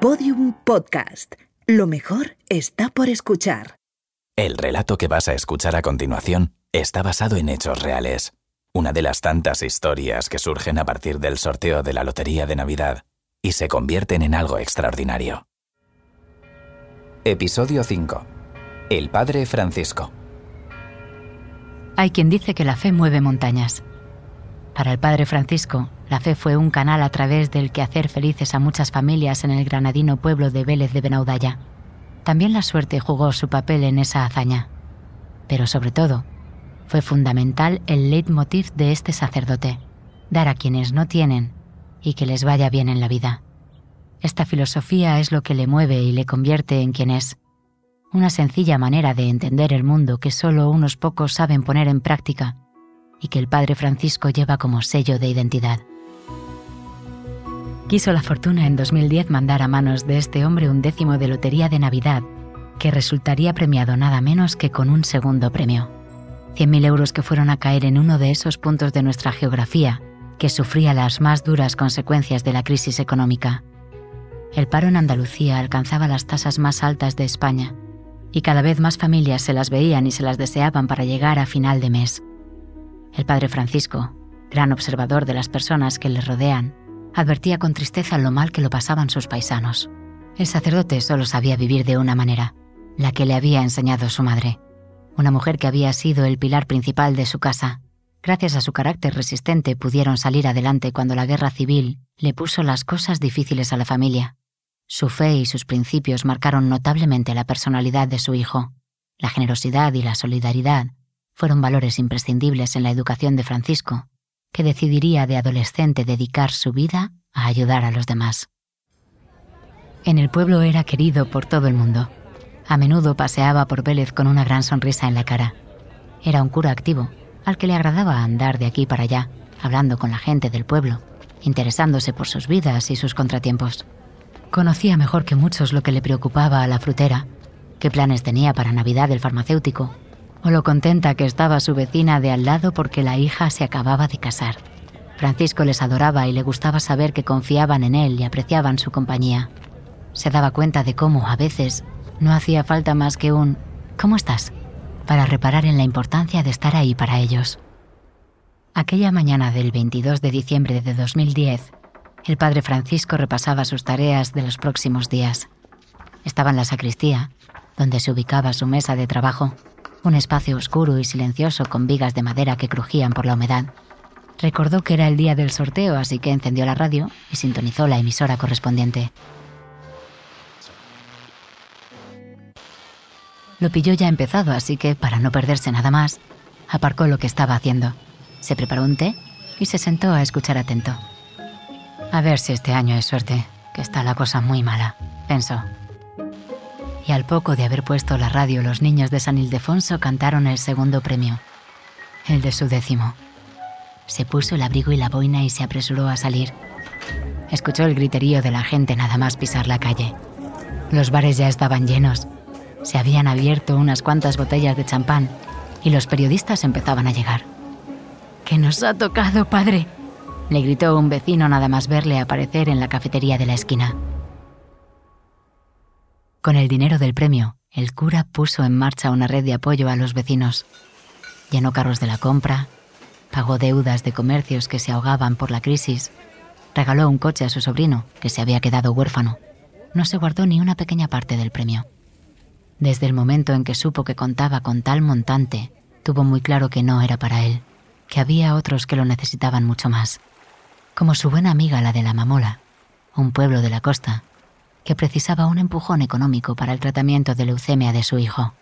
Podium Podcast. Lo mejor está por escuchar. El relato que vas a escuchar a continuación está basado en hechos reales. Una de las tantas historias que surgen a partir del sorteo de la Lotería de Navidad y se convierten en algo extraordinario. Episodio 5. El Padre Francisco. Hay quien dice que la fe mueve montañas. Para el Padre Francisco, la fe fue un canal a través del que hacer felices a muchas familias en el granadino pueblo de Vélez de Benaudalla. También la suerte jugó su papel en esa hazaña. Pero sobre todo, fue fundamental el leitmotiv de este sacerdote, dar a quienes no tienen y que les vaya bien en la vida. Esta filosofía es lo que le mueve y le convierte en quien es. Una sencilla manera de entender el mundo que solo unos pocos saben poner en práctica y que el Padre Francisco lleva como sello de identidad. Quiso la fortuna en 2010 mandar a manos de este hombre un décimo de lotería de Navidad, que resultaría premiado nada menos que con un segundo premio. 100.000 euros que fueron a caer en uno de esos puntos de nuestra geografía que sufría las más duras consecuencias de la crisis económica. El paro en Andalucía alcanzaba las tasas más altas de España y cada vez más familias se las veían y se las deseaban para llegar a final de mes. El padre Francisco, gran observador de las personas que le rodean, advertía con tristeza lo mal que lo pasaban sus paisanos. El sacerdote solo sabía vivir de una manera, la que le había enseñado su madre, una mujer que había sido el pilar principal de su casa. Gracias a su carácter resistente pudieron salir adelante cuando la guerra civil le puso las cosas difíciles a la familia. Su fe y sus principios marcaron notablemente la personalidad de su hijo. La generosidad y la solidaridad fueron valores imprescindibles en la educación de Francisco, que decidiría de adolescente dedicar su vida a ayudar a los demás. En el pueblo era querido por todo el mundo. A menudo paseaba por Vélez con una gran sonrisa en la cara. Era un cura activo, al que le agradaba andar de aquí para allá, hablando con la gente del pueblo, interesándose por sus vidas y sus contratiempos. Conocía mejor que muchos lo que le preocupaba a la frutera, qué planes tenía para Navidad el farmacéutico lo contenta que estaba su vecina de al lado porque la hija se acababa de casar. Francisco les adoraba y le gustaba saber que confiaban en él y apreciaban su compañía. Se daba cuenta de cómo, a veces, no hacía falta más que un ¿Cómo estás? para reparar en la importancia de estar ahí para ellos. Aquella mañana del 22 de diciembre de 2010, el padre Francisco repasaba sus tareas de los próximos días. Estaba en la sacristía, donde se ubicaba su mesa de trabajo, un espacio oscuro y silencioso con vigas de madera que crujían por la humedad. Recordó que era el día del sorteo, así que encendió la radio y sintonizó la emisora correspondiente. Lo pilló ya empezado, así que, para no perderse nada más, aparcó lo que estaba haciendo. Se preparó un té y se sentó a escuchar atento. A ver si este año es suerte, que está la cosa muy mala, pensó y al poco de haber puesto la radio los niños de San Ildefonso cantaron el segundo premio, el de su décimo. Se puso el abrigo y la boina y se apresuró a salir. Escuchó el griterío de la gente nada más pisar la calle. Los bares ya estaban llenos. Se habían abierto unas cuantas botellas de champán y los periodistas empezaban a llegar. ¿Qué nos ha tocado, padre? Le gritó un vecino nada más verle aparecer en la cafetería de la esquina. Con el dinero del premio, el cura puso en marcha una red de apoyo a los vecinos. Llenó carros de la compra, pagó deudas de comercios que se ahogaban por la crisis, regaló un coche a su sobrino, que se había quedado huérfano. No se guardó ni una pequeña parte del premio. Desde el momento en que supo que contaba con tal montante, tuvo muy claro que no era para él, que había otros que lo necesitaban mucho más. Como su buena amiga la de la Mamola, un pueblo de la costa, que precisaba un empujón económico para el tratamiento de leucemia de su hijo.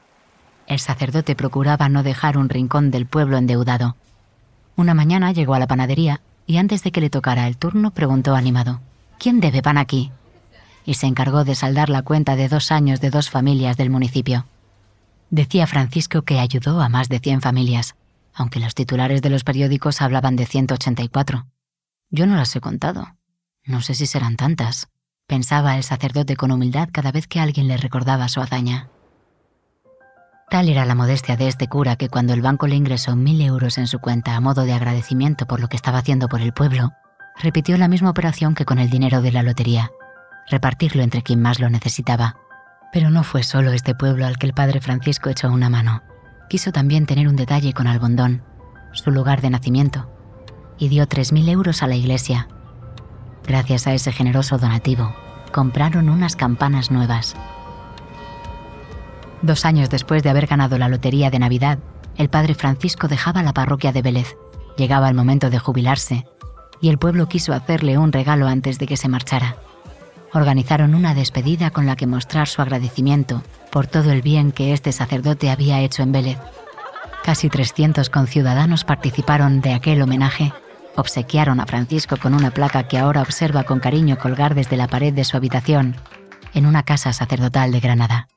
El sacerdote procuraba no dejar un rincón del pueblo endeudado. Una mañana llegó a la panadería y antes de que le tocara el turno preguntó animado, ¿Quién debe pan aquí? Y se encargó de saldar la cuenta de dos años de dos familias del municipio. Decía Francisco que ayudó a más de 100 familias, aunque los titulares de los periódicos hablaban de 184. Yo no las he contado. No sé si serán tantas pensaba el sacerdote con humildad cada vez que alguien le recordaba su hazaña. Tal era la modestia de este cura que cuando el banco le ingresó mil euros en su cuenta a modo de agradecimiento por lo que estaba haciendo por el pueblo, repitió la misma operación que con el dinero de la lotería. repartirlo entre quien más lo necesitaba. Pero no fue solo este pueblo al que el padre Francisco echó una mano. Quiso también tener un detalle con Albondón, su lugar de nacimiento, y dio 3.000 euros a la iglesia. Gracias a ese generoso donativo, compraron unas campanas nuevas. Dos años después de haber ganado la lotería de Navidad, el padre Francisco dejaba la parroquia de Vélez. Llegaba el momento de jubilarse, y el pueblo quiso hacerle un regalo antes de que se marchara. Organizaron una despedida con la que mostrar su agradecimiento por todo el bien que este sacerdote había hecho en Vélez. Casi 300 conciudadanos participaron de aquel homenaje. Obsequiaron a Francisco con una placa que ahora observa con cariño colgar desde la pared de su habitación en una casa sacerdotal de Granada.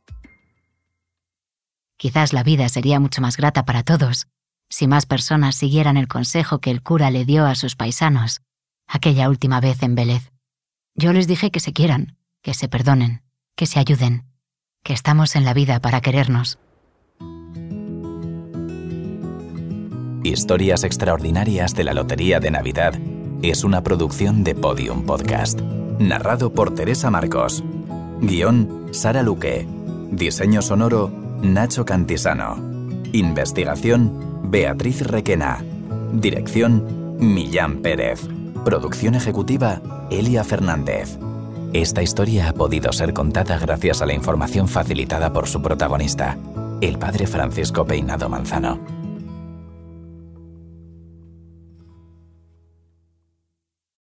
Quizás la vida sería mucho más grata para todos si más personas siguieran el consejo que el cura le dio a sus paisanos aquella última vez en Vélez. Yo les dije que se quieran, que se perdonen, que se ayuden, que estamos en la vida para querernos. Historias extraordinarias de la Lotería de Navidad es una producción de Podium Podcast. Narrado por Teresa Marcos. Guión, Sara Luque. Diseño sonoro, Nacho Cantisano. Investigación, Beatriz Requena. Dirección, Millán Pérez. Producción ejecutiva, Elia Fernández. Esta historia ha podido ser contada gracias a la información facilitada por su protagonista, el padre Francisco Peinado Manzano.